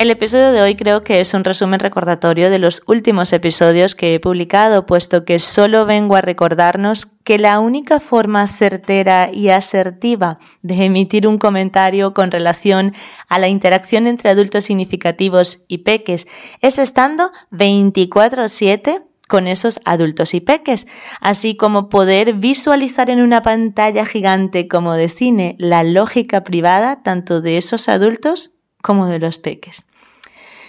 El episodio de hoy creo que es un resumen recordatorio de los últimos episodios que he publicado, puesto que solo vengo a recordarnos que la única forma certera y asertiva de emitir un comentario con relación a la interacción entre adultos significativos y peques es estando 24/7 con esos adultos y peques, así como poder visualizar en una pantalla gigante como de cine la lógica privada tanto de esos adultos como de los peques.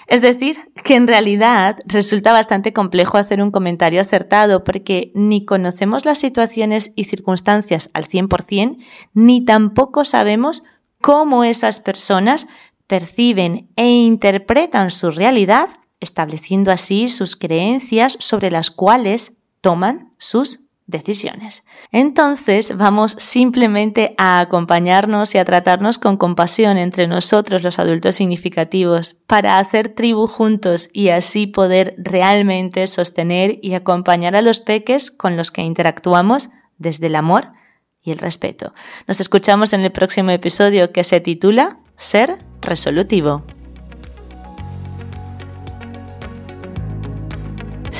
Es decir, que en realidad resulta bastante complejo hacer un comentario acertado porque ni conocemos las situaciones y circunstancias al 100%, ni tampoco sabemos cómo esas personas perciben e interpretan su realidad, estableciendo así sus creencias sobre las cuales toman sus decisiones. Entonces vamos simplemente a acompañarnos y a tratarnos con compasión entre nosotros los adultos significativos para hacer tribu juntos y así poder realmente sostener y acompañar a los peques con los que interactuamos desde el amor y el respeto. Nos escuchamos en el próximo episodio que se titula Ser resolutivo.